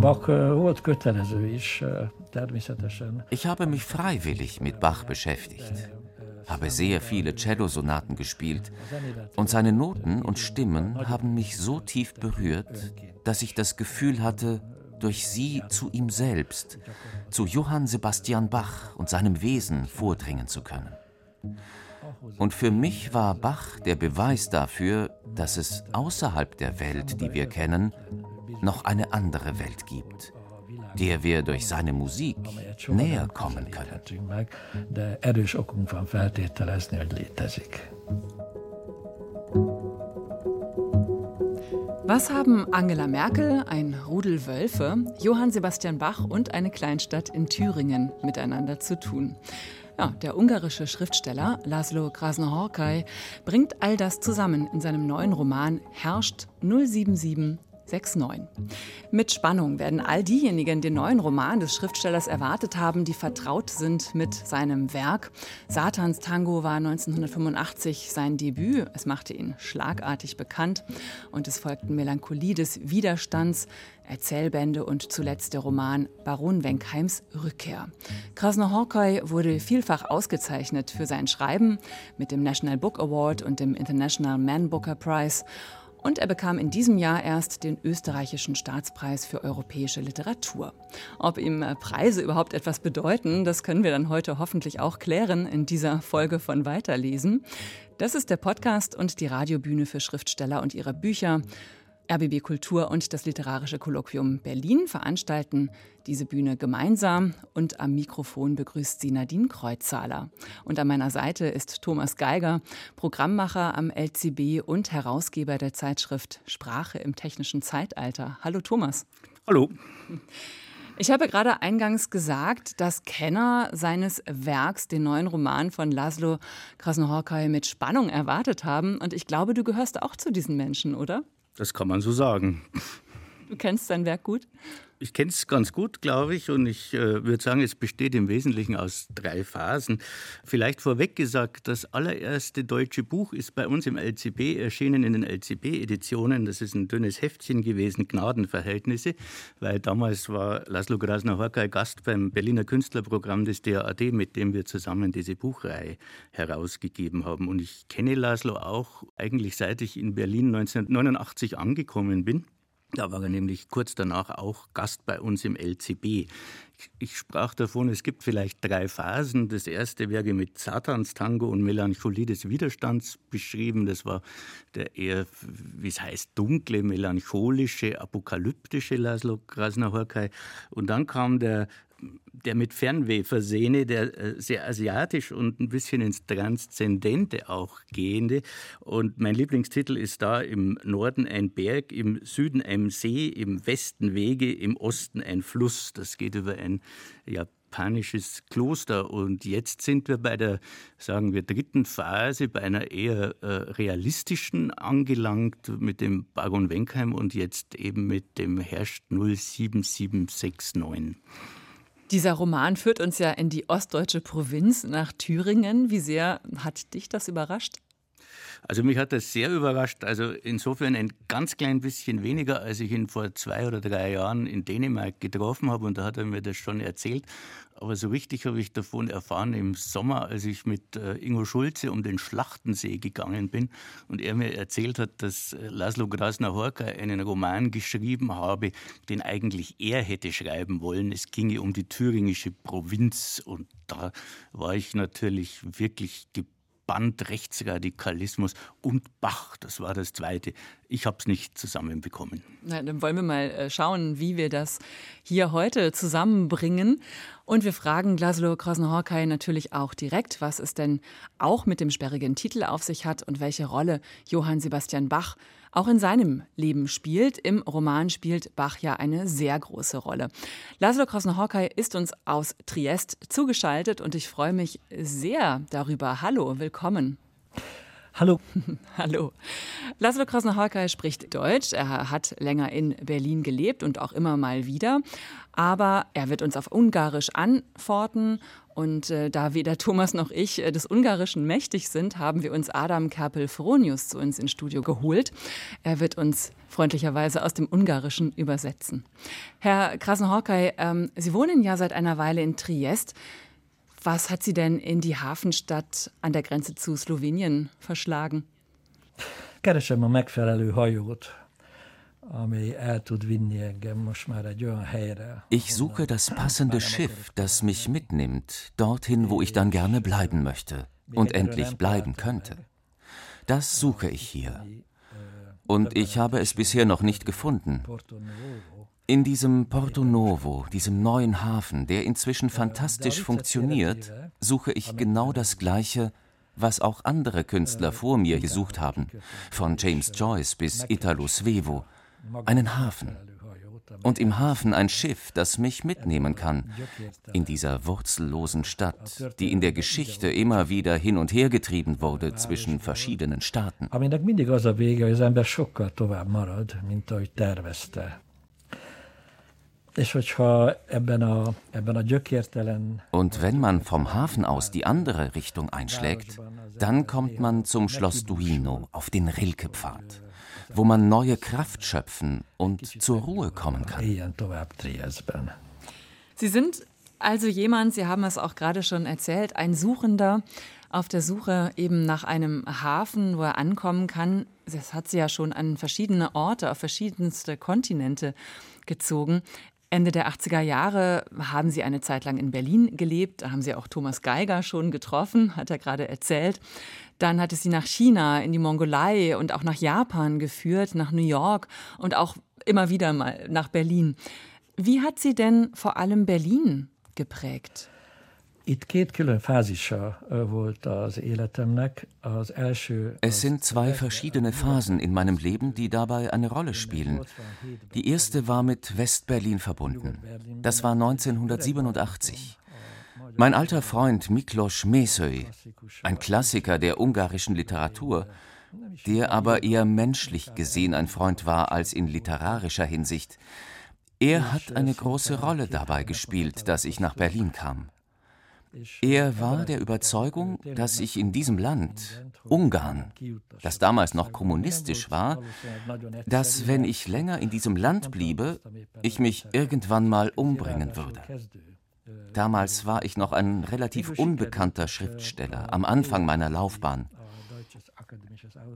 Bach volt kötelező is természetesen. Ich habe mich freiwillig mit Bach beschäftigt, habe sehr viele Cellosonaten gespielt und seine Noten und Stimmen haben mich so tief berührt, dass ich das Gefühl hatte, durch sie zu ihm selbst, zu Johann Sebastian Bach und seinem Wesen vordringen zu können. Und für mich war Bach der Beweis dafür, dass es außerhalb der Welt, die wir kennen, noch eine andere Welt gibt, der wir durch seine Musik näher kommen können. Was haben Angela Merkel, ein Rudel Wölfe, Johann Sebastian Bach und eine Kleinstadt in Thüringen miteinander zu tun? Ja, der ungarische Schriftsteller Laszlo Krasnohorkai bringt all das zusammen in seinem neuen Roman Herrscht 077 6.9. Mit Spannung werden all diejenigen den neuen Roman des Schriftstellers erwartet haben, die vertraut sind mit seinem Werk. Satans Tango war 1985 sein Debüt. Es machte ihn schlagartig bekannt und es folgten Melancholie des Widerstands, Erzählbände und zuletzt der Roman Baron Wenkheims Rückkehr. Krasnohorkai wurde vielfach ausgezeichnet für sein Schreiben mit dem National Book Award und dem International Man Booker Prize und er bekam in diesem Jahr erst den österreichischen Staatspreis für europäische Literatur. Ob ihm äh, Preise überhaupt etwas bedeuten, das können wir dann heute hoffentlich auch klären in dieser Folge von Weiterlesen. Das ist der Podcast und die Radiobühne für Schriftsteller und ihre Bücher. RBB Kultur und das Literarische Kolloquium Berlin veranstalten diese Bühne gemeinsam und am Mikrofon begrüßt sie Nadine Kreuzzahler. Und an meiner Seite ist Thomas Geiger, Programmmacher am LCB und Herausgeber der Zeitschrift Sprache im technischen Zeitalter. Hallo Thomas. Hallo. Ich habe gerade eingangs gesagt, dass Kenner seines Werks den neuen Roman von Laszlo Krasnohorkai mit Spannung erwartet haben. Und ich glaube, du gehörst auch zu diesen Menschen, oder? Das kann man so sagen. Du kennst sein Werk gut? Ich kenne es ganz gut, glaube ich, und ich äh, würde sagen, es besteht im Wesentlichen aus drei Phasen. Vielleicht vorweg gesagt, das allererste deutsche Buch ist bei uns im LCB erschienen in den LCB-Editionen. Das ist ein dünnes Heftchen gewesen, Gnadenverhältnisse, weil damals war Laszlo Grasner-Horkay Gast beim Berliner Künstlerprogramm des DAAD, mit dem wir zusammen diese Buchreihe herausgegeben haben. Und ich kenne Laszlo auch eigentlich seit ich in Berlin 1989 angekommen bin. Da war er nämlich kurz danach auch Gast bei uns im LCB. Ich sprach davon, es gibt vielleicht drei Phasen. Das erste wäre mit Satanstango und Melancholie des Widerstands beschrieben. Das war der eher, wie es heißt, dunkle, melancholische, apokalyptische Laszlo Krasner-Horkai. Und dann kam der der mit Fernweh versehene, der äh, sehr asiatisch und ein bisschen ins Transzendente auch gehende. Und mein Lieblingstitel ist da im Norden ein Berg, im Süden ein See, im Westen Wege, im Osten ein Fluss. Das geht über ein japanisches Kloster. Und jetzt sind wir bei der, sagen wir, dritten Phase, bei einer eher äh, realistischen angelangt mit dem Baron Wenkheim und jetzt eben mit dem Herrscht 07769. Dieser Roman führt uns ja in die ostdeutsche Provinz nach Thüringen. Wie sehr hat dich das überrascht? Also mich hat das sehr überrascht. Also insofern ein ganz klein bisschen weniger, als ich ihn vor zwei oder drei Jahren in Dänemark getroffen habe. Und da hat er mir das schon erzählt. Aber so richtig habe ich davon erfahren im Sommer, als ich mit äh, Ingo Schulze um den Schlachtensee gegangen bin und er mir erzählt hat, dass äh, Laszlo Grasner-Horka einen Roman geschrieben habe, den eigentlich er hätte schreiben wollen. Es ginge um die thüringische Provinz und da war ich natürlich wirklich gebannt Band Rechtsradikalismus und Bach, das war das zweite. Ich habe es nicht zusammenbekommen. Na, dann wollen wir mal äh, schauen, wie wir das hier heute zusammenbringen. Und wir fragen Laszlo Krasnohorkai natürlich auch direkt, was es denn auch mit dem sperrigen Titel auf sich hat und welche Rolle Johann Sebastian Bach auch in seinem Leben spielt. Im Roman spielt Bach ja eine sehr große Rolle. Laszlo Krasnohorkai ist uns aus Triest zugeschaltet und ich freue mich sehr darüber. Hallo, willkommen. Hallo. Hallo. Laszlo Krasnahorkai spricht Deutsch. Er hat länger in Berlin gelebt und auch immer mal wieder. Aber er wird uns auf Ungarisch antworten. Und äh, da weder Thomas noch ich äh, des Ungarischen mächtig sind, haben wir uns Adam Kerpel-Fronius zu uns ins Studio geholt. Er wird uns freundlicherweise aus dem Ungarischen übersetzen. Herr Krasnahorkai, ähm, Sie wohnen ja seit einer Weile in Triest. Was hat Sie denn in die Hafenstadt an der Grenze zu Slowenien verschlagen? Keresem a megfelelő hajót, ami el tud vinni engem most már egy olyan helyre. Ich suche das passende Schiff, das mich mitnimmt, dorthin, wo ich dann gerne bleiben möchte und endlich bleiben könnte. Das suche ich hier. Und ich habe es bisher noch nicht gefunden. In diesem Porto Novo, diesem neuen Hafen, der inzwischen fantastisch funktioniert, suche ich genau das Gleiche, was auch andere Künstler vor mir gesucht haben, von James Joyce bis Italo Svevo, einen Hafen. Und im Hafen ein Schiff, das mich mitnehmen kann, in dieser wurzellosen Stadt, die in der Geschichte immer wieder hin und her getrieben wurde zwischen verschiedenen Staaten. Aminek mindig az a vége, hogy az ember sokkal tovább marad, mint ahogy tervezte. Und wenn man vom Hafen aus die andere Richtung einschlägt, dann kommt man zum Schloss Duino auf den Rilke-Pfad, wo man neue Kraft schöpfen und zur Ruhe kommen kann. Sie sind also jemand, Sie haben es auch gerade schon erzählt, ein Suchender auf der Suche eben nach einem Hafen, wo er ankommen kann. Das hat Sie ja schon an verschiedene Orte, auf verschiedenste Kontinente gezogen. Ende der 80er Jahre haben Sie eine Zeit lang in Berlin gelebt. Da haben Sie auch Thomas Geiger schon getroffen, hat er gerade erzählt. Dann hat es Sie nach China, in die Mongolei und auch nach Japan geführt, nach New York und auch immer wieder mal nach Berlin. Wie hat Sie denn vor allem Berlin geprägt? Itt két külön fázisa volt az életemnek. Az első, es sind zwei verschiedene Phasen in meinem Leben, die dabei eine Rolle spielen. Die erste war mit West-Berlin verbunden. Das war 1987. Mein alter Freund Miklos Mesöy, ein Klassiker der ungarischen Literatur, der aber eher menschlich gesehen ein Freund war als in literarischer Hinsicht, er hat eine große Rolle dabei gespielt, dass ich nach Berlin kam. Er war der Überzeugung, dass ich in diesem Land, Ungarn, das damals noch kommunistisch war, dass wenn ich länger in diesem Land bliebe, ich mich irgendwann mal umbringen würde. Damals war ich noch ein relativ unbekannter Schriftsteller am Anfang meiner Laufbahn.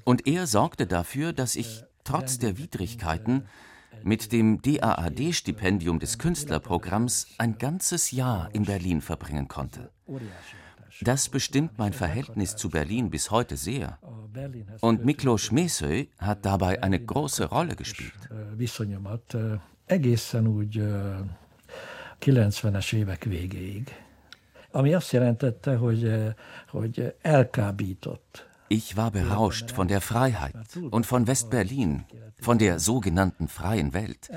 Und er sorgte dafür, dass ich trotz der Widrigkeiten mit dem DAAD-Stipendium des Künstlerprogramms ein ganzes Jahr in Berlin verbringen konnte. Das bestimmt mein Verhältnis zu Berlin bis heute sehr. Und Miklos Mesöy hat dabei eine große Rolle gespielt. 90-es évek végéig. Ami azt jelentette, hogy, hogy elkábított ich war berauscht von der Freiheit und von West-Berlin, von der sogenannten freien Welt.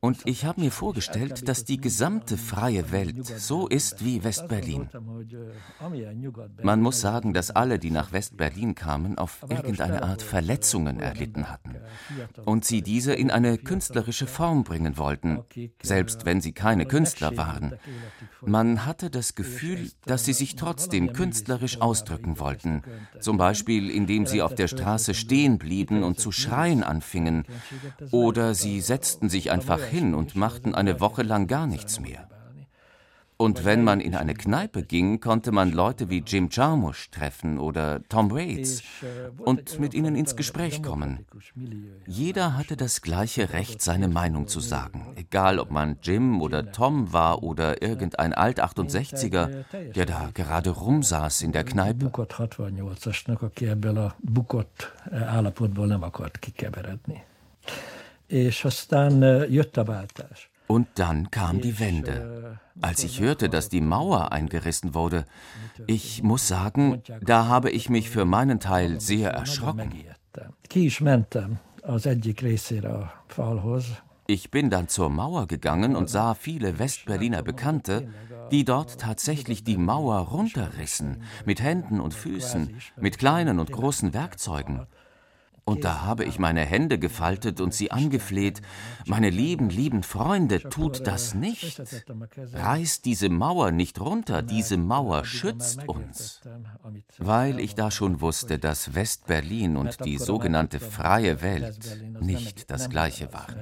Und ich habe mir vorgestellt, dass die gesamte freie Welt so ist wie West-Berlin. Man muss sagen, dass alle, die nach West-Berlin kamen, auf irgendeine Art Verletzungen erlitten hatten und sie diese in eine künstlerische Form bringen wollten, selbst wenn sie keine Künstler waren. Man hatte das Gefühl, dass sie sich trotzdem künstlerisch ausdrücken wollten, zum Beispiel Beispiel indem sie auf der Straße stehen blieben und zu schreien anfingen, oder sie setzten sich einfach hin und machten eine Woche lang gar nichts mehr. Und wenn man in eine Kneipe ging, konnte man Leute wie Jim Jarmusch treffen oder Tom Waits und mit ihnen ins Gespräch kommen. Jeder hatte das gleiche Recht, seine Meinung zu sagen, egal ob man Jim oder Tom war oder irgendein Alt-68er, der da gerade rumsaß in der Kneipe. És aztán jött a váltás. Und dann kam die Wende. Als ich hörte, dass die Mauer eingerissen wurde, ich muss sagen, da habe ich mich für meinen Teil sehr erschrocken. Ich bin dann zur Mauer gegangen und sah viele Westberliner Bekannte, die dort tatsächlich die Mauer runterrissen, mit Händen und Füßen, mit kleinen und großen Werkzeugen. Und da habe ich meine Hände gefaltet und sie angefleht, meine lieben, lieben Freunde, tut das nicht. Reißt diese Mauer nicht runter, diese Mauer schützt uns. Weil ich da schon wusste, dass West-Berlin und die sogenannte freie Welt nicht das gleiche waren.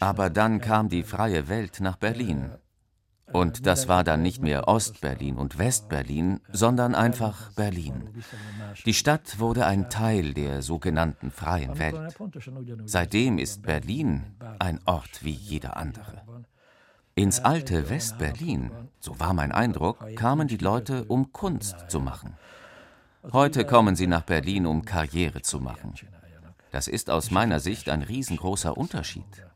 Aber dann kam die freie Welt nach Berlin. Und das war dann nicht mehr Ost-Berlin und West-Berlin, sondern einfach Berlin. Die Stadt wurde ein Teil der sogenannten freien Welt. Seitdem ist Berlin ein Ort wie jeder andere. Ins alte West-Berlin, so war mein Eindruck, kamen die Leute, um Kunst zu machen. Heute kommen sie nach Berlin, um Karriere zu machen. Das ist aus meiner Sicht ein riesengroßer Unterschied.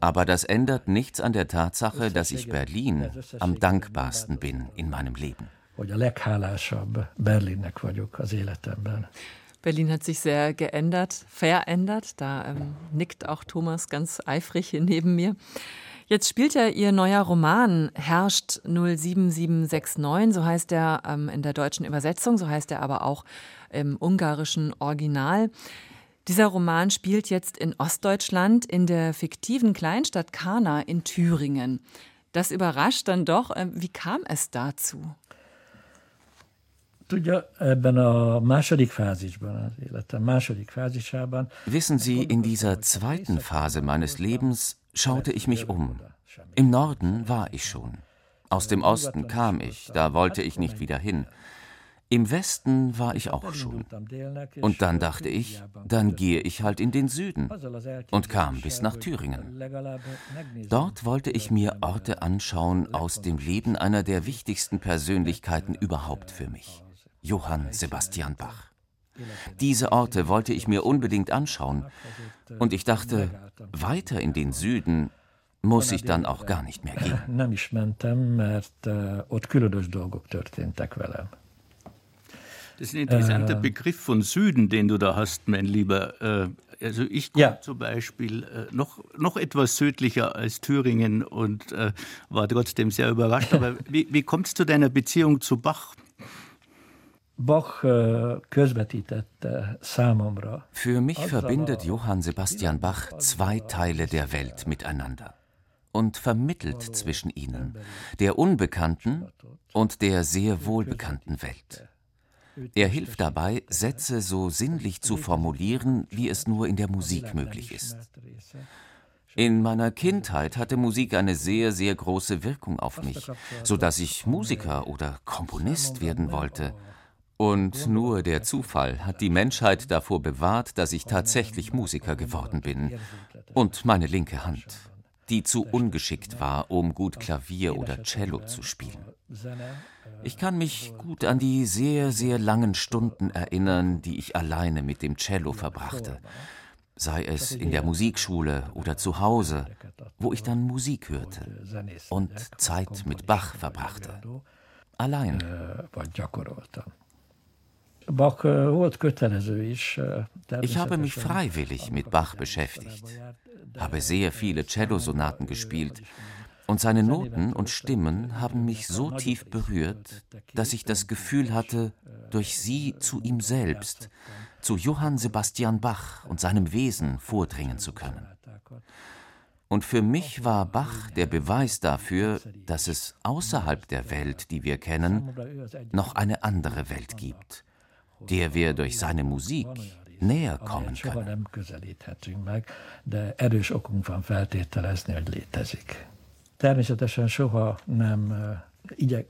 Aber das ändert nichts an der Tatsache, dass ich Berlin am dankbarsten bin in meinem Leben. Berlin hat sich sehr geändert, verändert. Da ähm, nickt auch Thomas ganz eifrig hier neben mir. Jetzt spielt ja Ihr neuer Roman Herrscht 07769, so heißt er ähm, in der deutschen Übersetzung, so heißt er aber auch im ungarischen Original. Dieser Roman spielt jetzt in Ostdeutschland in der fiktiven Kleinstadt Kana in Thüringen. Das überrascht dann doch. Äh, wie kam es dazu? Wissen Sie, in dieser zweiten Phase meines Lebens schaute ich mich um. Im Norden war ich schon. Aus dem Osten kam ich, da wollte ich nicht wieder hin. Im Westen war ich auch schon. Und dann dachte ich, dann gehe ich halt in den Süden und kam bis nach Thüringen. Dort wollte ich mir Orte anschauen aus dem Leben einer der wichtigsten Persönlichkeiten überhaupt für mich, Johann Sebastian Bach. Diese Orte wollte ich mir unbedingt anschauen, und ich dachte, weiter in den Süden muss ich dann auch gar nicht mehr gehen. Das ist ein interessanter äh, Begriff von Süden, den du da hast, mein Lieber. Äh, also ich komme ja. zum Beispiel äh, noch, noch etwas südlicher als Thüringen und äh, war trotzdem sehr überrascht. Aber wie, wie kommt es zu deiner Beziehung zu Bach? Bach äh, Für mich verbindet Johann Sebastian Bach zwei Teile der Welt miteinander und vermittelt zwischen ihnen, der unbekannten und der sehr wohlbekannten Welt. Er hilft dabei, Sätze so sinnlich zu formulieren, wie es nur in der Musik möglich ist. In meiner Kindheit hatte Musik eine sehr, sehr große Wirkung auf mich, so dass ich Musiker oder Komponist werden wollte. Und nur der Zufall hat die Menschheit davor bewahrt, dass ich tatsächlich Musiker geworden bin. Und meine linke Hand, die zu ungeschickt war, um gut Klavier oder Cello zu spielen. Ich kann mich gut an die sehr, sehr langen Stunden erinnern, die ich alleine mit dem Cello verbrachte, sei es in der Musikschule oder zu Hause, wo ich dann Musik hörte und Zeit mit Bach verbrachte. Allein. Ich habe mich freiwillig mit Bach beschäftigt, habe sehr viele Cellosonaten gespielt und seine Noten und Stimmen haben mich so tief berührt, dass ich das Gefühl hatte, durch sie zu ihm selbst, zu Johann Sebastian Bach und seinem Wesen vordringen zu können. Und für mich war Bach der Beweis dafür, dass es außerhalb der Welt, die wir kennen, noch eine andere Welt gibt, der wir durch seine Musik nélkommen soha nem közelíthetünk meg, de erős okunk van feltételezni, hogy létezik. Természetesen soha nem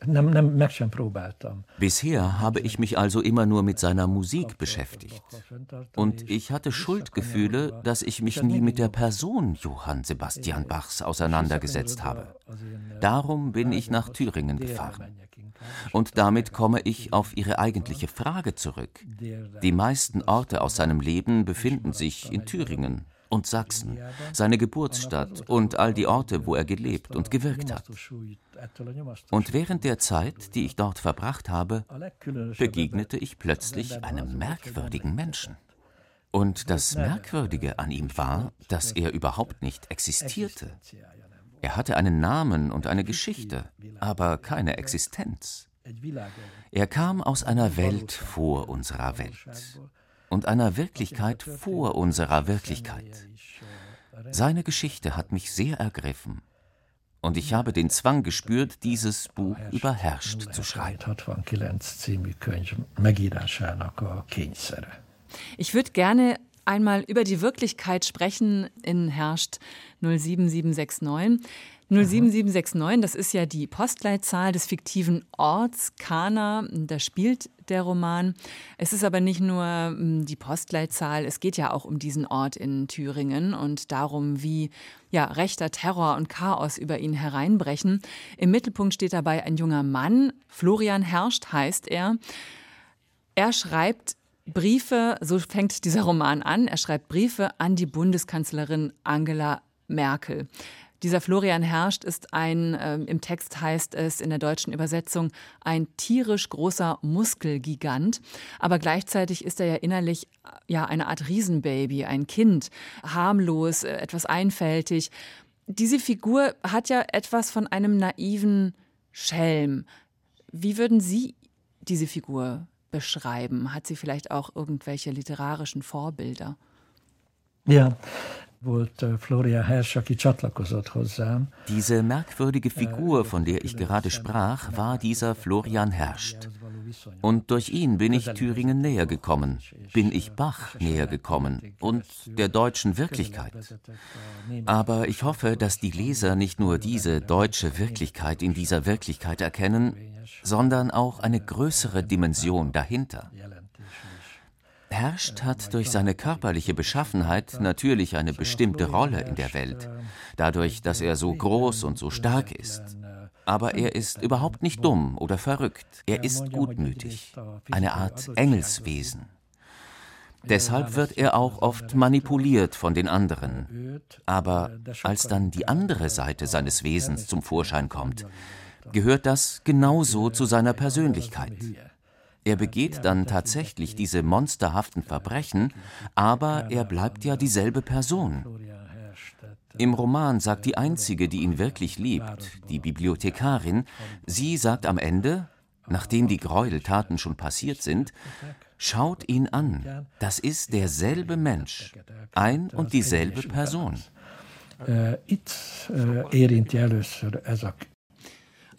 Nem, nem, meg sem próbáltam. Bisher habe ich mich also immer nur mit seiner Musik beschäftigt. Und ich hatte Schuldgefühle, dass ich mich nie mit der Person Johann Sebastian Bachs auseinandergesetzt habe. Darum bin ich nach Thüringen gefahren. Und damit komme ich auf Ihre eigentliche Frage zurück. Die meisten Orte aus seinem Leben befinden sich in Thüringen, und Sachsen, seine Geburtsstadt und all die Orte, wo er gelebt und gewirkt hat. Und während der Zeit, die ich dort verbracht habe, begegnete ich plötzlich einem merkwürdigen Menschen. Und das Merkwürdige an ihm war, dass er überhaupt nicht existierte. Er hatte einen Namen und eine Geschichte, aber keine Existenz. Er kam aus einer Welt vor unserer Welt und einer Wirklichkeit vor unserer Wirklichkeit. Seine Geschichte hat mich sehr ergriffen und ich habe den Zwang gespürt, dieses Buch über Herscht zu schreiben. Ich würde gerne einmal über die Wirklichkeit sprechen in Herrscht 07769. 07769, das ist ja die Postleitzahl des fiktiven Orts Kana. Da spielt der Roman. Es ist aber nicht nur hm, die Postleitzahl, es geht ja auch um diesen Ort in Thüringen und darum, wie ja, rechter Terror und Chaos über ihn hereinbrechen. Im Mittelpunkt steht dabei ein junger Mann, Florian Herrscht heißt er. Er schreibt Briefe, so fängt dieser Roman an, er schreibt Briefe an die Bundeskanzlerin Angela Merkel. Dieser Florian Herrscht ist ein, äh, im Text heißt es in der deutschen Übersetzung, ein tierisch großer Muskelgigant. Aber gleichzeitig ist er ja innerlich ja eine Art Riesenbaby, ein Kind, harmlos, äh, etwas einfältig. Diese Figur hat ja etwas von einem naiven Schelm. Wie würden Sie diese Figur beschreiben? Hat sie vielleicht auch irgendwelche literarischen Vorbilder? Ja, volt Florian Hersch, aki csatlakozott hozzám. Diese merkwürdige Figur, von der ich gerade sprach, war dieser Florian Herscht. Und durch ihn bin ich Thüringen näher gekommen, bin ich Bach näher gekommen und der deutschen Wirklichkeit. Aber ich hoffe, dass die Leser nicht nur diese deutsche Wirklichkeit in dieser Wirklichkeit erkennen, sondern auch eine größere Dimension dahinter. Herrscht hat durch seine körperliche Beschaffenheit natürlich eine bestimmte Rolle in der Welt, dadurch, dass er so groß und so stark ist. Aber er ist überhaupt nicht dumm oder verrückt, er ist gutmütig, eine Art Engelswesen. Deshalb wird er auch oft manipuliert von den anderen. Aber als dann die andere Seite seines Wesens zum Vorschein kommt, gehört das genauso zu seiner Persönlichkeit. Er begeht dann tatsächlich diese monsterhaften Verbrechen, aber er bleibt ja dieselbe Person. Im Roman sagt die Einzige, die ihn wirklich liebt, die Bibliothekarin, sie sagt am Ende, nachdem die Gräueltaten schon passiert sind, schaut ihn an, das ist derselbe Mensch, ein und dieselbe Person. Uh, itt uh, először ez a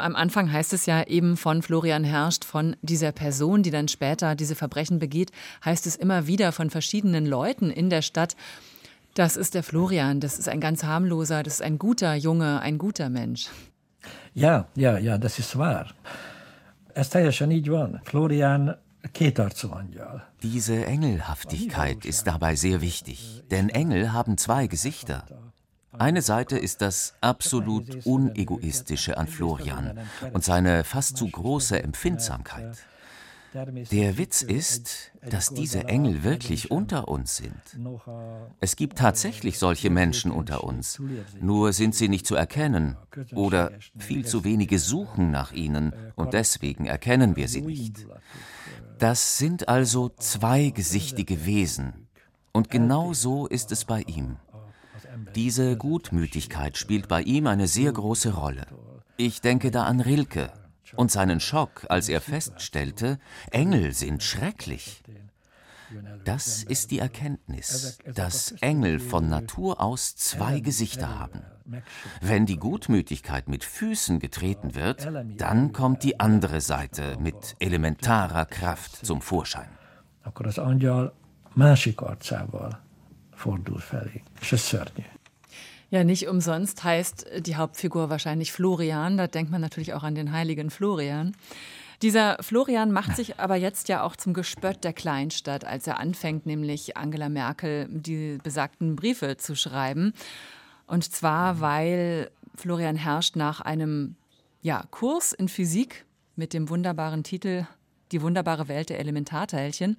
am Anfang heißt es ja eben von Florian Herrscht, von dieser Person, die dann später diese Verbrechen begeht, heißt es immer wieder von verschiedenen Leuten in der Stadt. Das ist der Florian, das ist ein ganz harmloser, das ist ein guter Junge, ein guter Mensch. Ja, ja, ja, das ist wahr. Ez teljesen így van. Florian diese Engelhaftigkeit ist dabei sehr wichtig, denn Engel haben zwei Gesichter. Eine Seite ist das absolut Unegoistische an Florian und seine fast zu große Empfindsamkeit. Der Witz ist, dass diese Engel wirklich unter uns sind. Es gibt tatsächlich solche Menschen unter uns, nur sind sie nicht zu erkennen oder viel zu wenige suchen nach ihnen und deswegen erkennen wir sie nicht. Das sind also zweigesichtige Wesen und genau so ist es bei ihm. Diese Gutmütigkeit spielt bei ihm eine sehr große Rolle. Ich denke da an Rilke und seinen Schock, als er feststellte, Engel sind schrecklich. Das ist die Erkenntnis, dass Engel von Natur aus zwei Gesichter haben. Wenn die Gutmütigkeit mit Füßen getreten wird, dann kommt die andere Seite mit elementarer Kraft zum Vorschein. Akkor az angyal másik arcával fordul felé, és ez szörnyű. Ja, nicht umsonst heißt die Hauptfigur wahrscheinlich Florian. Da denkt man natürlich auch an den heiligen Florian. Dieser Florian macht sich aber jetzt ja auch zum Gespött der Kleinstadt, als er anfängt, nämlich Angela Merkel die besagten Briefe zu schreiben. Und zwar, weil Florian herrscht nach einem ja, Kurs in Physik mit dem wunderbaren Titel Die wunderbare Welt der Elementarteilchen.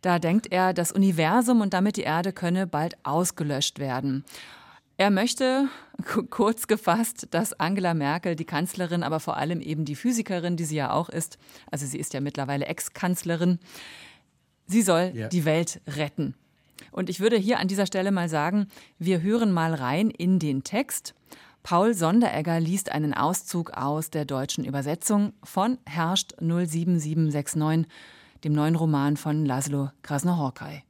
Da denkt er, das Universum und damit die Erde könne bald ausgelöscht werden. Er möchte, kurz gefasst, dass Angela Merkel, die Kanzlerin, aber vor allem eben die Physikerin, die sie ja auch ist, also sie ist ja mittlerweile Ex-Kanzlerin, sie soll ja. die Welt retten. Und ich würde hier an dieser Stelle mal sagen, wir hören mal rein in den Text. Paul Sonderegger liest einen Auszug aus der deutschen Übersetzung von Herrscht 07769, dem neuen Roman von Laszlo Krasnohorkai.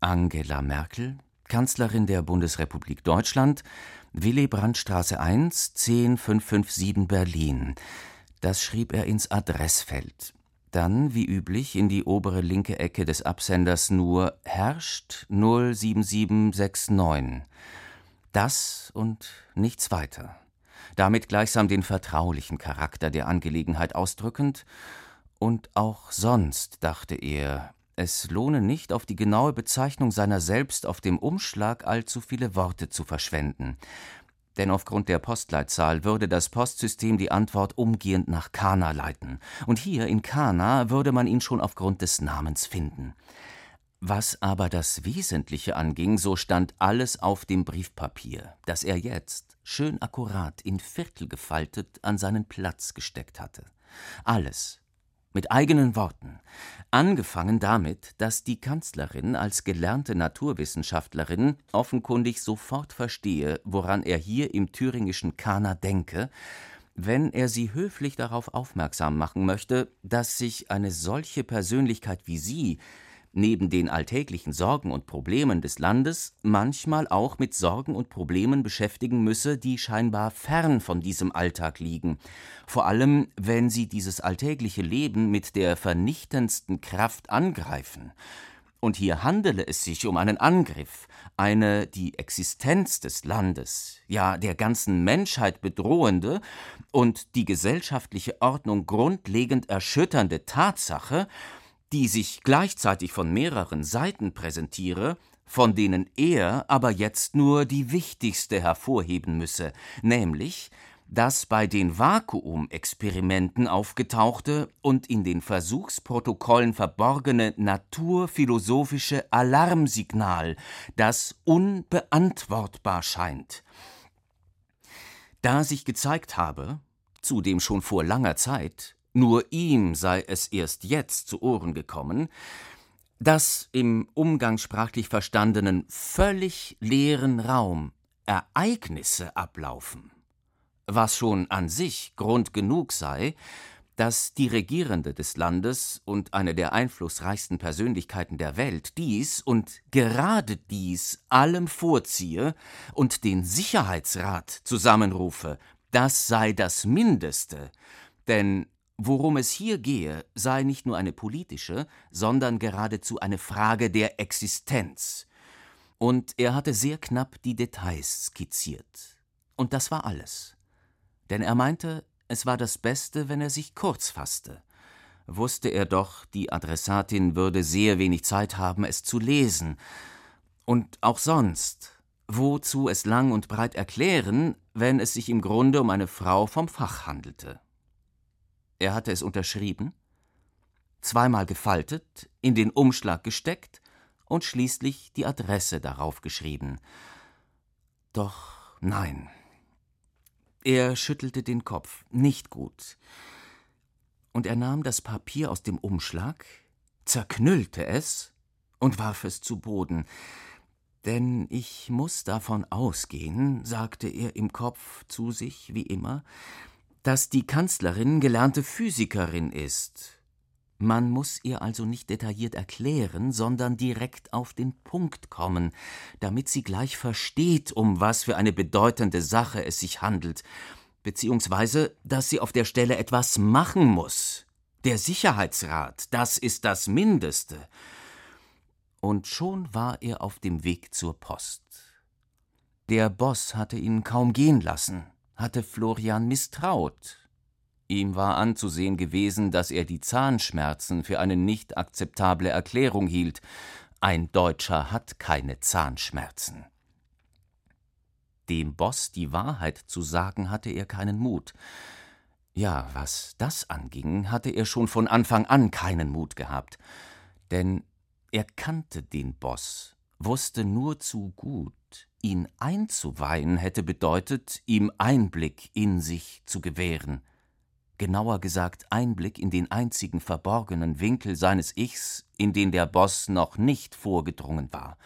Angela Merkel, Kanzlerin der Bundesrepublik Deutschland, Willy Brandtstraße 1, 10557 Berlin. Das schrieb er ins Adressfeld. Dann, wie üblich, in die obere linke Ecke des Absenders nur Herrscht 07769. Das und nichts weiter. Damit gleichsam den vertraulichen Charakter der Angelegenheit ausdrückend. Und auch sonst, dachte er, es lohne nicht, auf die genaue Bezeichnung seiner selbst auf dem Umschlag allzu viele Worte zu verschwenden denn aufgrund der Postleitzahl würde das Postsystem die Antwort umgehend nach Kana leiten, und hier in Kana würde man ihn schon aufgrund des Namens finden. Was aber das Wesentliche anging, so stand alles auf dem Briefpapier, das er jetzt, schön akkurat in Viertel gefaltet, an seinen Platz gesteckt hatte. Alles, mit eigenen Worten, angefangen damit, dass die Kanzlerin als gelernte Naturwissenschaftlerin offenkundig sofort verstehe, woran er hier im thüringischen Kana denke, wenn er sie höflich darauf aufmerksam machen möchte, dass sich eine solche Persönlichkeit wie sie neben den alltäglichen Sorgen und Problemen des Landes manchmal auch mit Sorgen und Problemen beschäftigen müsse, die scheinbar fern von diesem Alltag liegen, vor allem wenn sie dieses alltägliche Leben mit der vernichtendsten Kraft angreifen. Und hier handele es sich um einen Angriff, eine die Existenz des Landes, ja der ganzen Menschheit bedrohende und die gesellschaftliche Ordnung grundlegend erschütternde Tatsache, die sich gleichzeitig von mehreren Seiten präsentiere, von denen er aber jetzt nur die wichtigste hervorheben müsse, nämlich das bei den Vakuumexperimenten aufgetauchte und in den Versuchsprotokollen verborgene naturphilosophische Alarmsignal, das unbeantwortbar scheint. Da sich gezeigt habe, zudem schon vor langer Zeit, nur ihm sei es erst jetzt zu Ohren gekommen, dass im umgangssprachlich verstandenen völlig leeren Raum Ereignisse ablaufen, was schon an sich Grund genug sei, dass die Regierende des Landes und eine der einflussreichsten Persönlichkeiten der Welt dies und gerade dies allem vorziehe und den Sicherheitsrat zusammenrufe, das sei das Mindeste, denn Worum es hier gehe, sei nicht nur eine politische, sondern geradezu eine Frage der Existenz. Und er hatte sehr knapp die Details skizziert. Und das war alles. Denn er meinte, es war das Beste, wenn er sich kurz fasste. Wusste er doch, die Adressatin würde sehr wenig Zeit haben, es zu lesen. Und auch sonst, wozu es lang und breit erklären, wenn es sich im Grunde um eine Frau vom Fach handelte. Er hatte es unterschrieben, zweimal gefaltet, in den Umschlag gesteckt und schließlich die Adresse darauf geschrieben. Doch nein. Er schüttelte den Kopf, nicht gut. Und er nahm das Papier aus dem Umschlag, zerknüllte es und warf es zu Boden. Denn ich muss davon ausgehen, sagte er im Kopf zu sich wie immer, dass die Kanzlerin gelernte Physikerin ist. Man muss ihr also nicht detailliert erklären, sondern direkt auf den Punkt kommen, damit sie gleich versteht, um was für eine bedeutende Sache es sich handelt, beziehungsweise, dass sie auf der Stelle etwas machen muss. Der Sicherheitsrat, das ist das Mindeste. Und schon war er auf dem Weg zur Post. Der Boss hatte ihn kaum gehen lassen hatte Florian misstraut. Ihm war anzusehen gewesen, dass er die Zahnschmerzen für eine nicht akzeptable Erklärung hielt. Ein Deutscher hat keine Zahnschmerzen. Dem Boss die Wahrheit zu sagen, hatte er keinen Mut. Ja, was das anging, hatte er schon von Anfang an keinen Mut gehabt. Denn er kannte den Boss, wusste nur zu gut, Ihn einzuweihen hätte bedeutet, ihm Einblick in sich zu gewähren. Genauer gesagt Einblick in den einzigen verborgenen Winkel seines Ichs, in den der Boss noch nicht vorgedrungen war.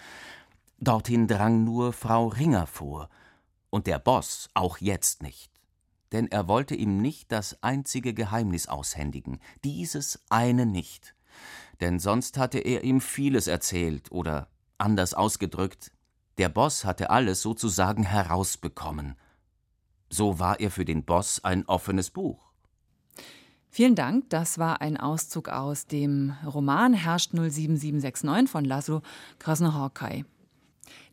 Dorthin drang nur Frau Ringer vor, Und der Boss auch jetzt nicht. Denn er wollte ihm nicht das einzige Geheimnis aushändigen, dieses eine nicht. Denn sonst hatte er ihm vieles erzählt oder anders ausgedrückt, der Boss hatte alles sozusagen herausbekommen. So war er für den Boss ein offenes Buch. Vielen Dank. Das war ein Auszug aus dem Roman Herrscht 07769 von Laszlo Krasnohorkai.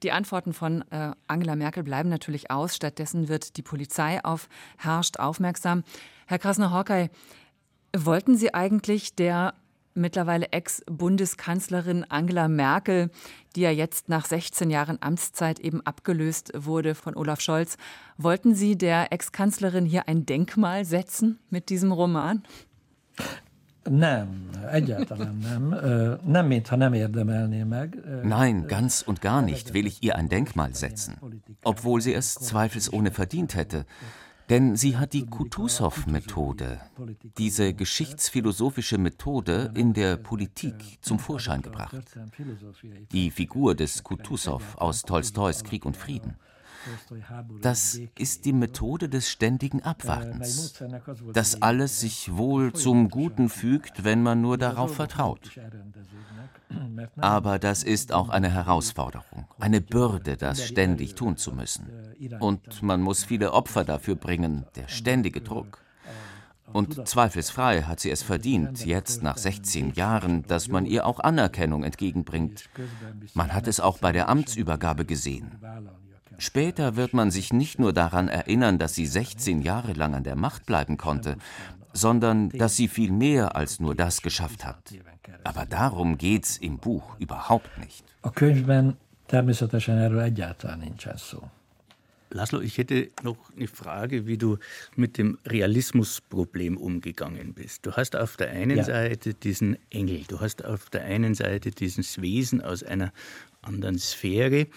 Die Antworten von äh, Angela Merkel bleiben natürlich aus. Stattdessen wird die Polizei auf Herrscht aufmerksam. Herr Krasnohorkai, wollten Sie eigentlich der mittlerweile Ex-Bundeskanzlerin Angela Merkel, die ja jetzt nach 16 Jahren Amtszeit eben abgelöst wurde von Olaf Scholz. Wollten Sie der Ex-Kanzlerin hier ein Denkmal setzen mit diesem Roman? Nein, ganz und gar nicht will ich ihr ein Denkmal setzen, obwohl sie es zweifelsohne verdient hätte. Denn sie hat die Kutusow-Methode, diese geschichtsphilosophische Methode in der Politik zum Vorschein gebracht. Die Figur des Kutusow aus Tolstois Krieg und Frieden. Das ist die Methode des ständigen Abwartens, dass alles sich wohl zum Guten fügt, wenn man nur darauf vertraut. Aber das ist auch eine Herausforderung, eine Bürde, das ständig tun zu müssen. Und man muss viele Opfer dafür bringen, der ständige Druck. Und zweifelsfrei hat sie es verdient, jetzt nach 16 Jahren, dass man ihr auch Anerkennung entgegenbringt. Man hat es auch bei der Amtsübergabe gesehen. Später wird man sich nicht nur daran erinnern, dass sie 16 Jahre lang an der Macht bleiben konnte, sondern dass sie viel mehr als nur das geschafft hat. Aber darum geht's im Buch überhaupt nicht. Laszlo, ich hätte noch eine Frage, wie du mit dem Realismusproblem umgegangen bist. Du hast auf der einen ja. Seite diesen Engel, du hast auf der einen Seite dieses Wesen aus einer anderen Sphäre,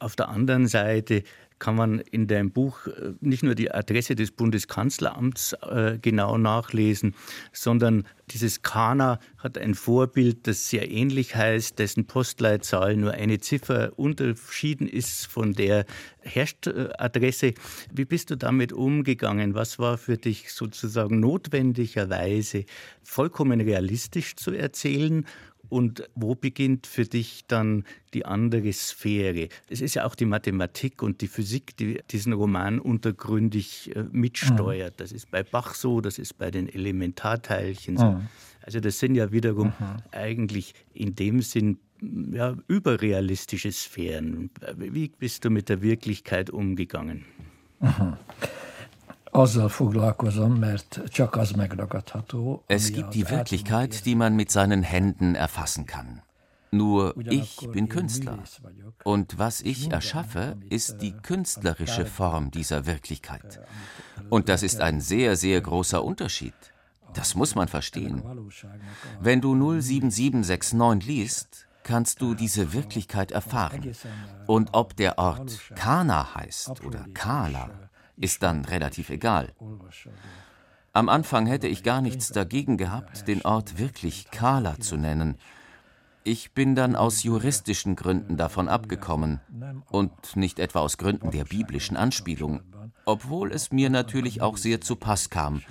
auf der anderen Seite kann man in deinem Buch äh, nicht nur die Adresse des Bundeskanzleramts äh, genau nachlesen, sondern dieses Kana hat ein Vorbild, das sehr ähnlich heißt, dessen Postleitzahl nur eine Ziffer unterschieden ist von der Herrscht-Adresse. Wie bist du damit umgegangen? Was war für dich sozusagen notwendigerweise vollkommen realistisch zu erzählen und wo beginnt für dich dann die andere Sphäre? Es ist ja auch die Mathematik und die Physik, die diesen Roman untergründig äh, mitsteuert. Mhm. Das ist bei Bach so, das ist bei den Elementarteilchen so. Mhm. Also das sind ja wiederum mhm. eigentlich in dem Sinn ja, überrealistische Sphären. Wie bist du mit der Wirklichkeit umgegangen? Mhm azzal foglalkozom, mert csak az megragadható. Es gibt die Wirklichkeit, die man mit seinen Händen erfassen kann. Nur ich bin Künstler. Und was ich erschaffe, ist die künstlerische Form dieser Wirklichkeit. Und das ist ein sehr, sehr großer Unterschied. Das muss man verstehen. Wenn du 07769 liest, kannst du diese Wirklichkeit erfahren. Und ob der Ort Kana heißt oder Kala, ist dann relativ egal. Am Anfang hätte ich gar nichts dagegen gehabt, den Ort wirklich Kala zu nennen. Ich bin dann aus juristischen Gründen davon abgekommen und nicht etwa aus Gründen der biblischen Anspielung, obwohl es mir natürlich auch sehr zu Pass kam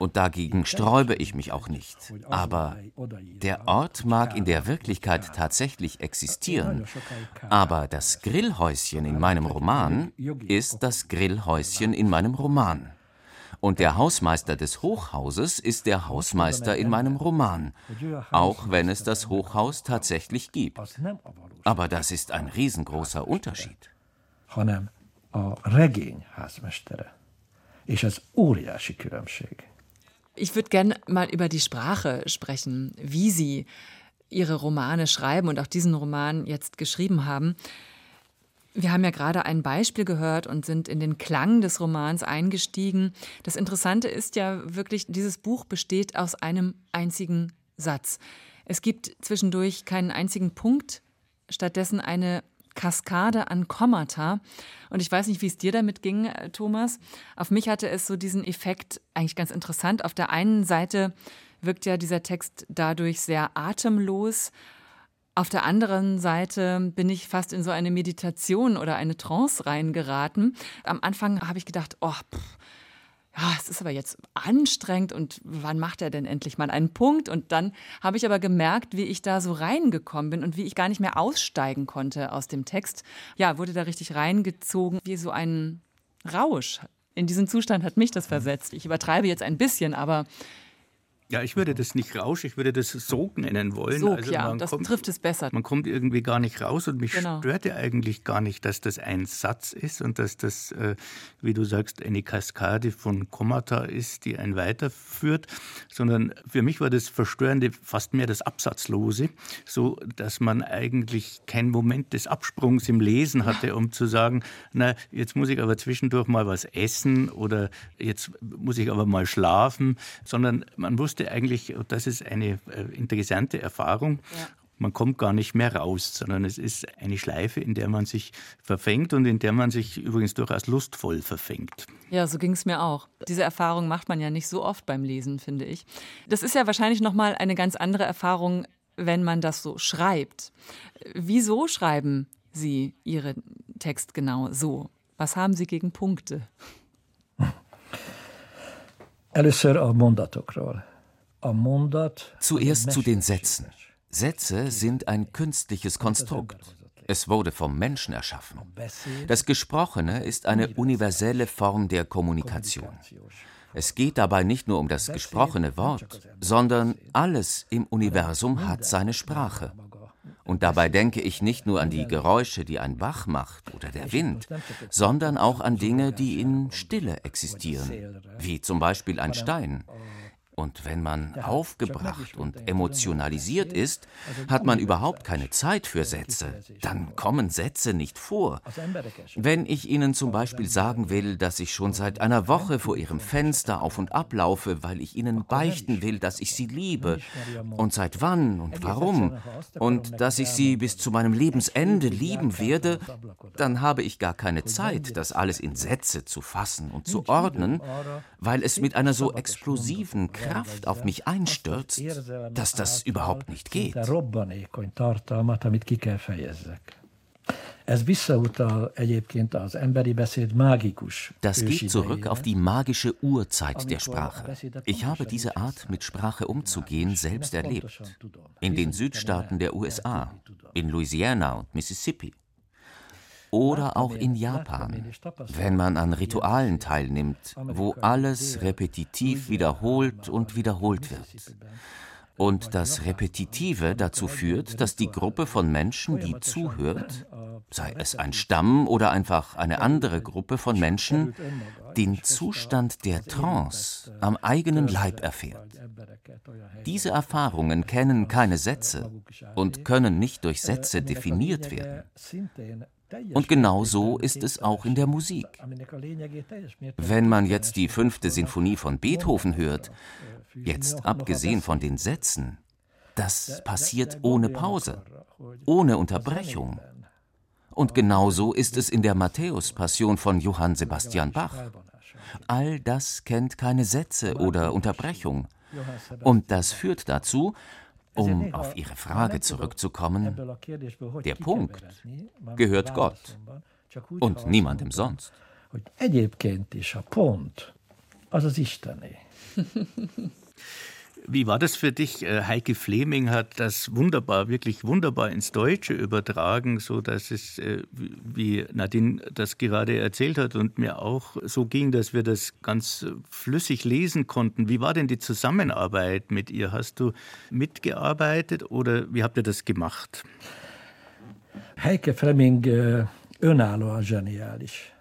und dagegen sträube ich mich auch nicht. Aber der Ort mag in der Wirklichkeit tatsächlich existieren, aber das Grillhäuschen in meinem Roman ist das Grillhäuschen in meinem Roman. Und der Hausmeister des Hochhauses ist der Hausmeister in meinem Roman, auch wenn es das Hochhaus tatsächlich gibt. Aber das ist ein riesengroßer Unterschied. hanem a regény házmestere. És ez óriási különbség. Ich würde gerne mal über die Sprache sprechen, wie Sie Ihre Romane schreiben und auch diesen Roman jetzt geschrieben haben. Wir haben ja gerade ein Beispiel gehört und sind in den Klang des Romans eingestiegen. Das Interessante ist ja wirklich, dieses Buch besteht aus einem einzigen Satz. Es gibt zwischendurch keinen einzigen Punkt, stattdessen eine Kaskade an Kommata. Und ich weiß nicht, wie es dir damit ging, äh, Thomas. Auf mich hatte es so diesen Effekt eigentlich ganz interessant. Auf der einen Seite wirkt ja dieser Text dadurch sehr atemlos. Auf der anderen Seite bin ich fast in so eine Meditation oder eine Trance reingeraten. Am Anfang habe ich gedacht, oh, pff, ja, es ist aber jetzt anstrengend und wann macht er denn endlich mal einen Punkt? Und dann habe ich aber gemerkt, wie ich da so reingekommen bin und wie ich gar nicht mehr aussteigen konnte aus dem Text. Ja, wurde da richtig reingezogen, wie so ein Rausch. In diesen Zustand hat mich das versetzt. Ich übertreibe jetzt ein bisschen, aber ja, ich würde das nicht Rausch, ich würde das Sog nennen wollen. Sog, also ja, das kommt, trifft es besser. Man kommt irgendwie gar nicht raus und mich genau. störte eigentlich gar nicht, dass das ein Satz ist und dass das, äh, wie du sagst, eine Kaskade von Kommata ist, die einen weiterführt, sondern für mich war das Verstörende fast mehr das Absatzlose, so dass man eigentlich keinen Moment des Absprungs im Lesen hatte, um zu sagen, na, jetzt muss ich aber zwischendurch mal was essen oder jetzt muss ich aber mal schlafen, sondern man wusste, wusste eigentlich, das ist eine äh, interessante Erfahrung. Ja. Man kommt gar nicht mehr raus, sondern es ist eine Schleife, in der man sich verfängt und in der man sich übrigens durchaus lustvoll verfängt. Ja, so ging es mir auch. Diese Erfahrung macht man ja nicht so oft beim Lesen, finde ich. Das ist ja wahrscheinlich noch mal eine ganz andere Erfahrung, wenn man das so schreibt. Wieso schreiben Sie Ihren Text genau so? Was haben Sie gegen Punkte? Először a mondatokról. Zuerst zu den Sätzen. Sätze sind ein künstliches Konstrukt. Es wurde vom Menschen erschaffen. Das Gesprochene ist eine universelle Form der Kommunikation. Es geht dabei nicht nur um das gesprochene Wort, sondern alles im Universum hat seine Sprache. Und dabei denke ich nicht nur an die Geräusche, die ein Bach macht oder der Wind, sondern auch an Dinge, die in Stille existieren, wie zum Beispiel ein Stein. Und wenn man aufgebracht und emotionalisiert ist, hat man überhaupt keine Zeit für Sätze. Dann kommen Sätze nicht vor. Wenn ich Ihnen zum Beispiel sagen will, dass ich schon seit einer Woche vor Ihrem Fenster auf und ab laufe, weil ich Ihnen beichten will, dass ich Sie liebe, und seit wann und warum, und dass ich Sie bis zu meinem Lebensende lieben werde, dann habe ich gar keine Zeit, das alles in Sätze zu fassen und zu ordnen, weil es mit einer so explosiven Kraft Kraft auf mich einstürzt, dass das überhaupt nicht geht. Das geht zurück auf die magische Urzeit der Sprache. Ich habe diese Art, mit Sprache umzugehen, selbst erlebt. In den Südstaaten der USA, in Louisiana und Mississippi oder auch in Japan, wenn man an Ritualen teilnimmt, wo alles repetitiv wiederholt und wiederholt wird. Und das Repetitive dazu führt, dass die Gruppe von Menschen, die zuhört, sei es ein Stamm oder einfach eine andere Gruppe von Menschen, den Zustand der Trance am eigenen Leib erfährt. Diese Erfahrungen kennen keine Sätze und können nicht durch Sätze definiert werden. Und genau so ist es auch in der Musik. Wenn man jetzt die fünfte Sinfonie von Beethoven hört, jetzt abgesehen von den Sätzen, das passiert ohne Pause, ohne Unterbrechung. Und genauso ist es in der Matthäus-Passion von Johann Sebastian Bach. All das kennt keine Sätze oder Unterbrechung. Und das führt dazu, um auf Ihre Frage zurückzukommen, der Punkt gehört Gott und niemandem sonst. Egyébként is a pont az az Istené. Wie war das für dich? Äh, Heike Fleming hat das wunderbar, wirklich wunderbar ins Deutsche übertragen, so dass es, äh, wie Nadine das gerade erzählt hat und mir auch so ging, dass wir das ganz flüssig lesen konnten. Wie war denn die Zusammenarbeit mit ihr? Hast du mitgearbeitet oder wie habt ihr das gemacht? Heike Fleming äh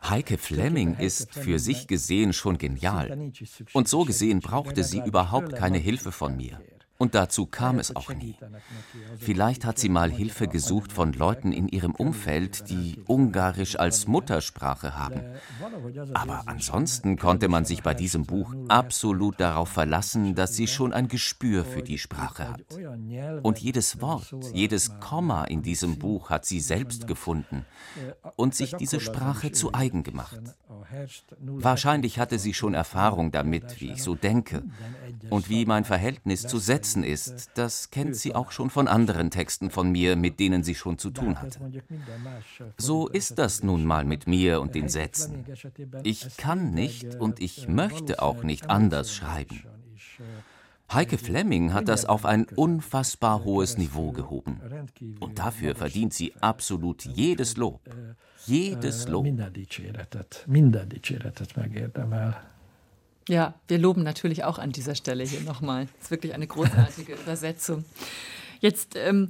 Heike Fleming ist für sich gesehen schon genial. Und so gesehen brauchte sie überhaupt keine Hilfe von mir. Und dazu kam es auch nie. Vielleicht hat sie mal Hilfe gesucht von Leuten in ihrem Umfeld, die Ungarisch als Muttersprache haben. Aber ansonsten konnte man sich bei diesem Buch absolut darauf verlassen, dass sie schon ein Gespür für die Sprache hat. Und jedes Wort, jedes Komma in diesem Buch hat sie selbst gefunden und sich diese Sprache zu eigen gemacht. Wahrscheinlich hatte sie schon Erfahrung damit, wie ich so denke. Und wie mein Verhältnis zu Sätzen ist, das kennt sie auch schon von anderen Texten von mir, mit denen sie schon zu tun hatte. So ist das nun mal mit mir und den Sätzen. Ich kann nicht und ich möchte auch nicht anders schreiben. Heike Fleming hat das auf ein unfassbar hohes Niveau gehoben. Und dafür verdient sie absolut jedes Lob. Jedes Lob. Ja, wir loben natürlich auch an dieser Stelle hier nochmal. Das ist wirklich eine großartige Übersetzung. Jetzt ähm,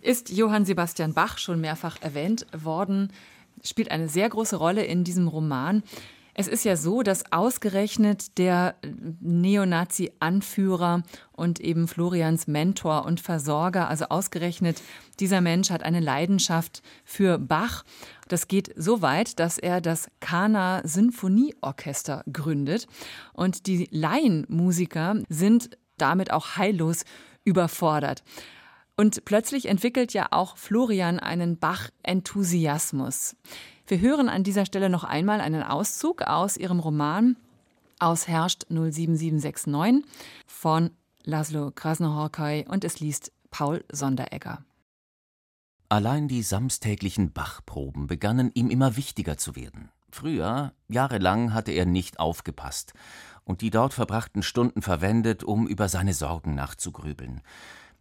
ist Johann Sebastian Bach schon mehrfach erwähnt worden, spielt eine sehr große Rolle in diesem Roman. Es ist ja so, dass ausgerechnet der Neonazi-Anführer und eben Florians Mentor und Versorger, also ausgerechnet dieser Mensch hat eine Leidenschaft für Bach. Das geht so weit, dass er das Kana Sinfonieorchester gründet. Und die Laienmusiker sind damit auch heillos überfordert. Und plötzlich entwickelt ja auch Florian einen Bach-Enthusiasmus. Wir hören an dieser Stelle noch einmal einen Auszug aus ihrem Roman Aus Herrscht 07769 von Laszlo Krasnohorkai und es liest Paul Sonderegger. Allein die samstäglichen Bachproben begannen ihm immer wichtiger zu werden. Früher, jahrelang, hatte er nicht aufgepasst und die dort verbrachten Stunden verwendet, um über seine Sorgen nachzugrübeln.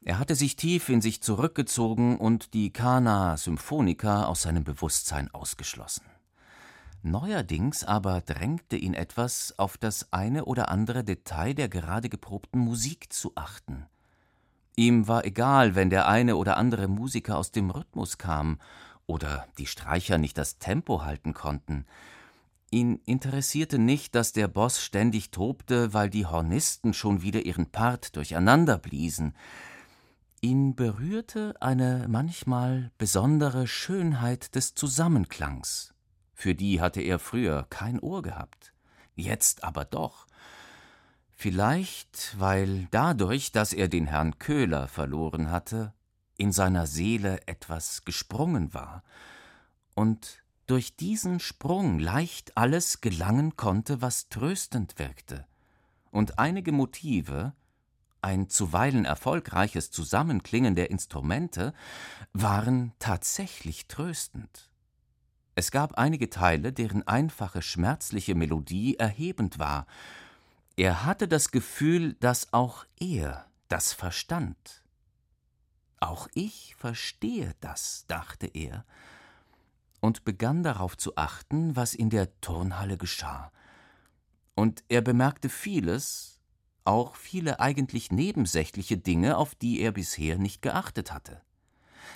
Er hatte sich tief in sich zurückgezogen und die Kana Symphonica aus seinem Bewusstsein ausgeschlossen. Neuerdings aber drängte ihn etwas, auf das eine oder andere Detail der gerade geprobten Musik zu achten. Ihm war egal, wenn der eine oder andere Musiker aus dem Rhythmus kam oder die Streicher nicht das Tempo halten konnten. Ihn interessierte nicht, dass der Boss ständig tobte, weil die Hornisten schon wieder ihren Part durcheinander bliesen. Ihn berührte eine manchmal besondere Schönheit des Zusammenklangs. Für die hatte er früher kein Ohr gehabt, jetzt aber doch. Vielleicht, weil dadurch, dass er den Herrn Köhler verloren hatte, in seiner Seele etwas gesprungen war und durch diesen Sprung leicht alles gelangen konnte, was tröstend wirkte, und einige Motive, ein zuweilen erfolgreiches Zusammenklingen der Instrumente waren tatsächlich tröstend. Es gab einige Teile, deren einfache, schmerzliche Melodie erhebend war. Er hatte das Gefühl, dass auch er das verstand. Auch ich verstehe das, dachte er, und begann darauf zu achten, was in der Turnhalle geschah. Und er bemerkte vieles, auch viele eigentlich nebensächliche Dinge, auf die er bisher nicht geachtet hatte.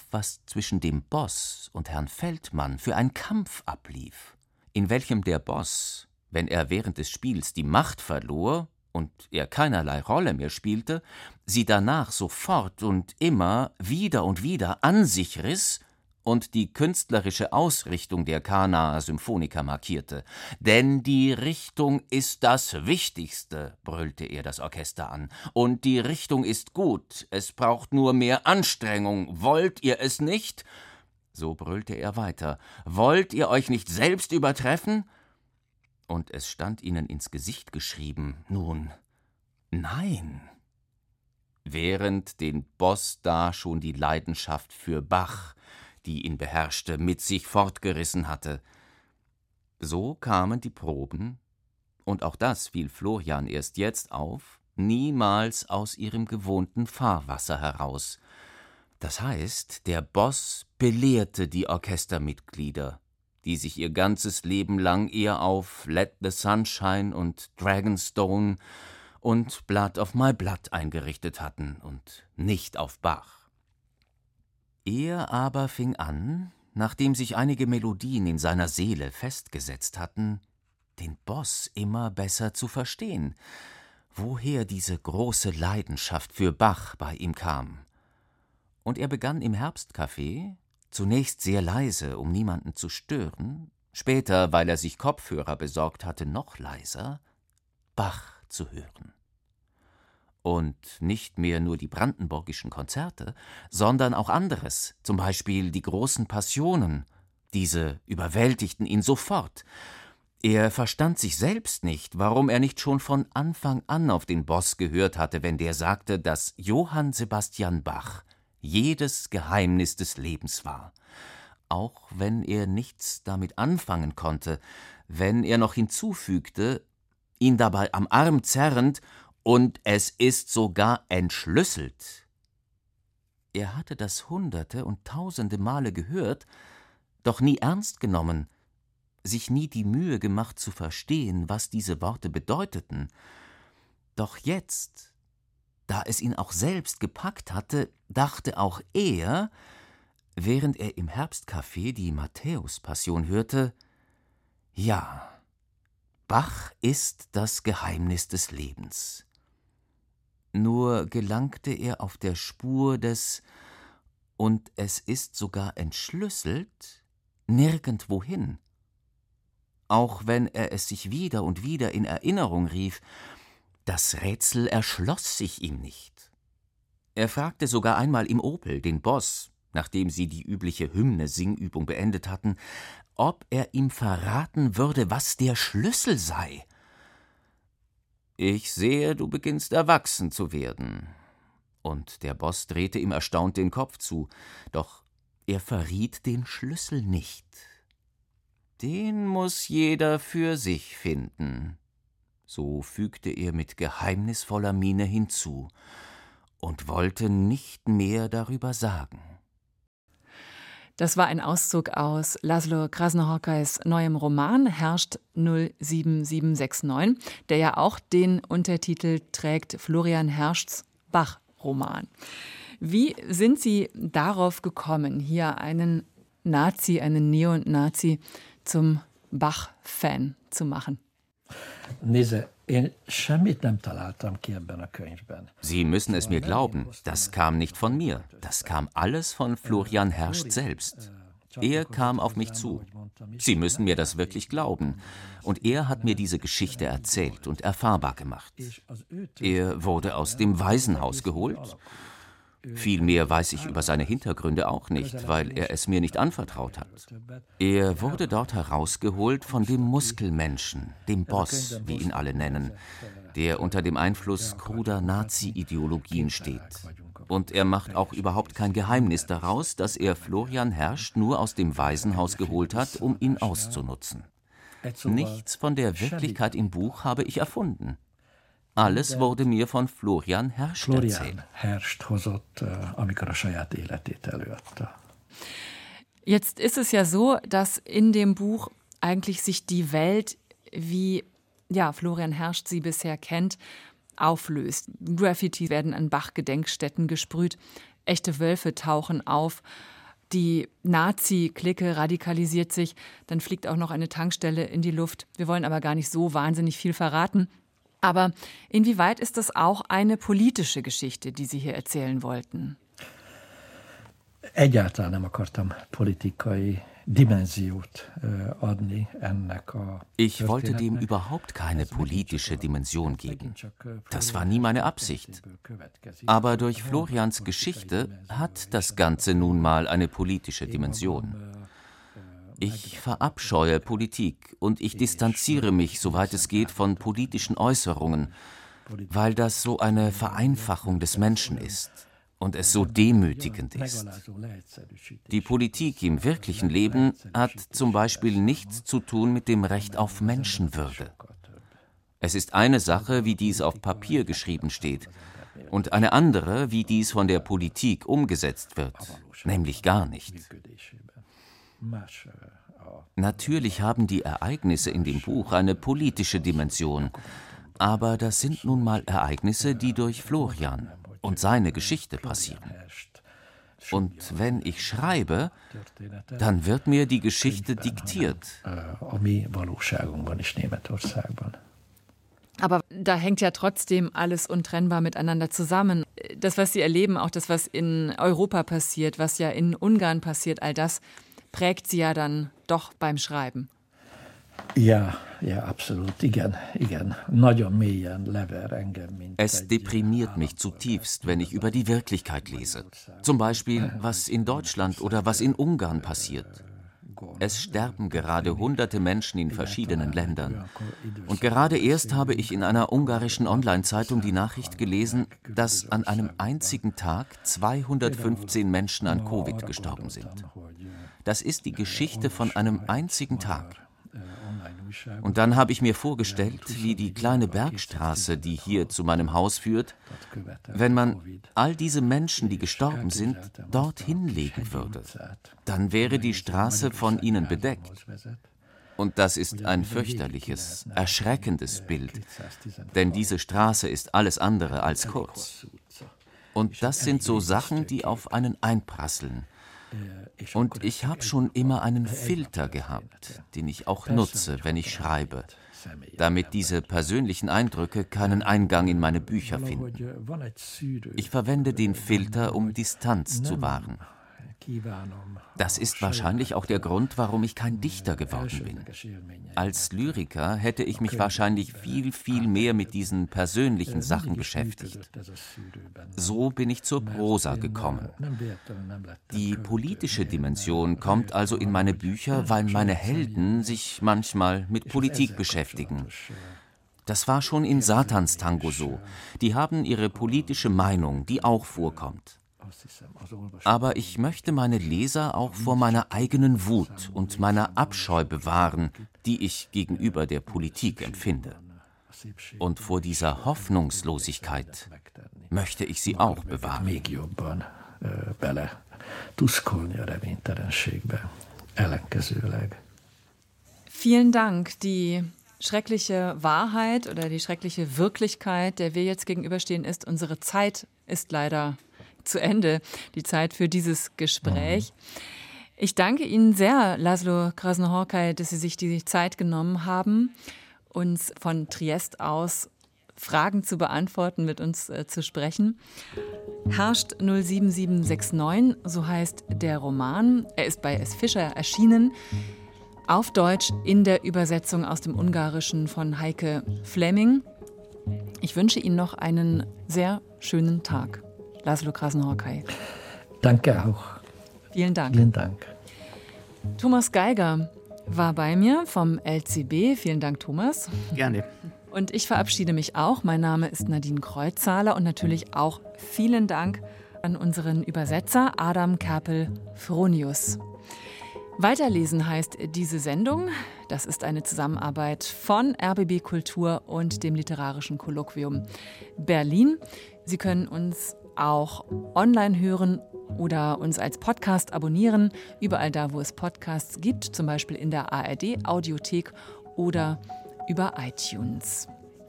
Was zwischen dem Boss und Herrn Feldmann für ein Kampf ablief, in welchem der Boss, wenn er während des Spiels die Macht verlor und er keinerlei Rolle mehr spielte, sie danach sofort und immer wieder und wieder an sich riss und die künstlerische Ausrichtung der Kana Symphonica markierte. Denn die Richtung ist das Wichtigste, brüllte er das Orchester an. Und die Richtung ist gut, es braucht nur mehr Anstrengung. Wollt ihr es nicht? So brüllte er weiter. Wollt ihr euch nicht selbst übertreffen? Und es stand ihnen ins Gesicht geschrieben. Nun, nein. Während den Boss da schon die Leidenschaft für Bach, die ihn beherrschte, mit sich fortgerissen hatte. So kamen die Proben, und auch das fiel Florian erst jetzt auf, niemals aus ihrem gewohnten Fahrwasser heraus. Das heißt, der Boss belehrte die Orchestermitglieder, die sich ihr ganzes Leben lang eher auf Let the Sunshine und Dragonstone und Blood of My Blood eingerichtet hatten und nicht auf Bach. Er aber fing an, nachdem sich einige Melodien in seiner Seele festgesetzt hatten, den Boss immer besser zu verstehen, woher diese große Leidenschaft für Bach bei ihm kam. Und er begann im Herbstcafé, zunächst sehr leise, um niemanden zu stören, später, weil er sich Kopfhörer besorgt hatte, noch leiser, Bach zu hören und nicht mehr nur die brandenburgischen Konzerte, sondern auch anderes, zum Beispiel die großen Passionen. Diese überwältigten ihn sofort. Er verstand sich selbst nicht, warum er nicht schon von Anfang an auf den Boss gehört hatte, wenn der sagte, dass Johann Sebastian Bach jedes Geheimnis des Lebens war. Auch wenn er nichts damit anfangen konnte, wenn er noch hinzufügte, ihn dabei am Arm zerrend, und es ist sogar entschlüsselt. Er hatte das hunderte und tausende Male gehört, doch nie ernst genommen, sich nie die Mühe gemacht zu verstehen, was diese Worte bedeuteten. Doch jetzt, da es ihn auch selbst gepackt hatte, dachte auch er, während er im Herbstcafé die Matthäus-Passion hörte, ja, Bach ist das Geheimnis des Lebens. Nur gelangte er auf der Spur des und es ist sogar entschlüsselt nirgendwohin auch wenn er es sich wieder und wieder in Erinnerung rief, das Rätsel erschloss sich ihm nicht. Er fragte sogar einmal im Opel den Boss, nachdem sie die übliche Hymne-Singübung beendet hatten, ob er ihm verraten würde, was der Schlüssel sei. Ich sehe, du beginnst erwachsen zu werden. Und der Boss drehte ihm erstaunt den Kopf zu, doch er verriet den Schlüssel nicht. Den muss jeder für sich finden. So fügte er mit geheimnisvoller Miene hinzu und wollte nicht mehr darüber sagen. Das war ein Auszug aus Laszlo Krasnohorkais neuem Roman Herrscht 07769, der ja auch den Untertitel trägt Florian Herrschts Bach-Roman. Wie sind Sie darauf gekommen, hier einen Nazi, einen Neonazi zum Bach-Fan zu machen? Sie müssen es mir glauben, das kam nicht von mir. Das kam alles von Florian Herrscht selbst. Er kam auf mich zu. Sie müssen mir das wirklich glauben. Und er hat mir diese Geschichte erzählt und erfahrbar gemacht. Er wurde aus dem Waisenhaus geholt viel mehr weiß ich über seine Hintergründe auch nicht, weil er es mir nicht anvertraut hat. Er wurde dort herausgeholt von dem Muskelmenschen, dem Boss, wie ihn alle nennen, der unter dem Einfluss kruder Nazi-Ideologien steht. Und er macht auch überhaupt kein Geheimnis daraus, dass er Florian Herrscht nur aus dem Waisenhaus geholt hat, um ihn auszunutzen. Nichts von der Wirklichkeit im Buch habe ich erfunden. Alles wurde mir von Florian Herrscht Florian Herrscht hozott, amikor a saját életét előadta. Jetzt ist es ja so, dass in dem Buch eigentlich sich die Welt, wie ja, Florian Herrscht sie bisher kennt, auflöst. Graffiti werden an Bach-Gedenkstätten gesprüht, echte Wölfe tauchen auf, die Nazi-Clique radikalisiert sich, dann fliegt auch noch eine Tankstelle in die Luft. Wir wollen aber gar nicht so wahnsinnig viel verraten. Aber inwieweit ist das auch eine politische Geschichte, die Sie hier erzählen wollten? Egyáltalán nem akartam politikai Ich wollte dem überhaupt keine politische Dimension geben. Das war nie meine Absicht. Aber durch Florians Geschichte hat das Ganze nun mal eine politische Dimension. Ich verabscheue Politik und ich distanziere mich, soweit es geht, von politischen Äußerungen, weil das so eine Vereinfachung des Menschen ist und es so demütigend ist. Die Politik im wirklichen Leben hat zum Beispiel nichts zu tun mit dem Recht auf Menschenwürde. Es ist eine Sache, wie dies auf Papier geschrieben steht, und eine andere, wie dies von der Politik umgesetzt wird, nämlich gar nicht. Natürlich haben die Ereignisse in dem Buch eine politische Dimension, aber das sind nun mal Ereignisse, die durch Florian und seine Geschichte passieren. Und wenn ich schreibe, dann wird mir die Geschichte diktiert. Aber da hängt ja trotzdem alles untrennbar miteinander zusammen. Das, was Sie erleben, auch das, was in Europa passiert, was ja in Ungarn passiert, all das prägt sie ja dann doch beim Schreiben. Ja, ja, absolut. Igen, igen. Nagyon mélyen lever engem, mint Es deprimiert mich zutiefst, wenn ich über die Wirklichkeit lese. Zum Beispiel, was in Deutschland oder was in Ungarn passiert. Es sterben gerade hunderte Menschen in verschiedenen Ländern. Und gerade erst habe ich in einer ungarischen Online-Zeitung die Nachricht gelesen, dass an einem einzigen Tag 215 Menschen an Covid gestorben sind. Das ist die Geschichte von einem einzigen Tag. Und dann habe ich mir vorgestellt, wie die kleine Bergstraße, die hier zu meinem Haus führt, wenn man all diese Menschen, die gestorben sind, dorthin legen würde, dann wäre die Straße von ihnen bedeckt. Und das ist ein fürchterliches, erschreckendes Bild, denn diese Straße ist alles andere als kurz. Und das sind so Sachen, die auf einen einprasseln und ich habe schon immer einen Filter gehabt, den ich auch nutze, wenn ich schreibe, damit diese persönlichen Eindrücke keinen Eingang in meine Bücher finden. Ich verwende den Filter, um Distanz zu wahren. Das ist wahrscheinlich auch der Grund, warum ich kein Dichter geworden bin. Als Lyriker hätte ich mich wahrscheinlich viel, viel mehr mit diesen persönlichen Sachen beschäftigt. So bin ich zur Prosa gekommen. Die politische Dimension kommt also in meine Bücher, weil meine Helden sich manchmal mit Politik beschäftigen. Das war schon in Satans Tango so. Die haben ihre politische Meinung, die auch vorkommt. Aber ich möchte meine Leser auch vor meiner eigenen Wut und meiner Abscheu bewahren, die ich gegenüber der Politik empfinde. Und vor dieser Hoffnungslosigkeit möchte ich sie auch bewahren. Vielen Dank. Die schreckliche Wahrheit oder die schreckliche Wirklichkeit, der wir jetzt gegenüberstehen, ist, unsere Zeit ist leider zu Ende, die Zeit für dieses Gespräch. Ich danke Ihnen sehr, Laszlo Krasnohorkai, dass Sie sich die Zeit genommen haben, uns von Triest aus Fragen zu beantworten, mit uns äh, zu sprechen. Herrscht 07769, so heißt der Roman. Er ist bei S. Fischer erschienen. Auf Deutsch in der Übersetzung aus dem Ungarischen von Heike Fleming. Ich wünsche Ihnen noch einen sehr schönen Tag. Laszlo Krasenhorkai. Danke auch. Vielen Dank. Vielen Dank. Thomas Geiger war bei mir vom LCB. Vielen Dank, Thomas. Gerne. Und ich verabschiede mich auch. Mein Name ist Nadine Kreuzzahler und natürlich auch vielen Dank an unseren Übersetzer Adam Kerpel-Fronius. Weiterlesen heißt diese Sendung. Das ist eine Zusammenarbeit von RBB Kultur und dem Literarischen Kolloquium Berlin. Sie können uns auch online hören oder uns als Podcast abonnieren, überall da, wo es Podcasts gibt, zum Beispiel in der ARD Audiothek oder über iTunes.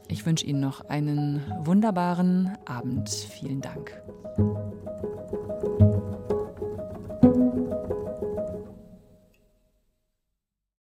Ich wünsche Ihnen noch einen wunderbaren Abend. Vielen Dank.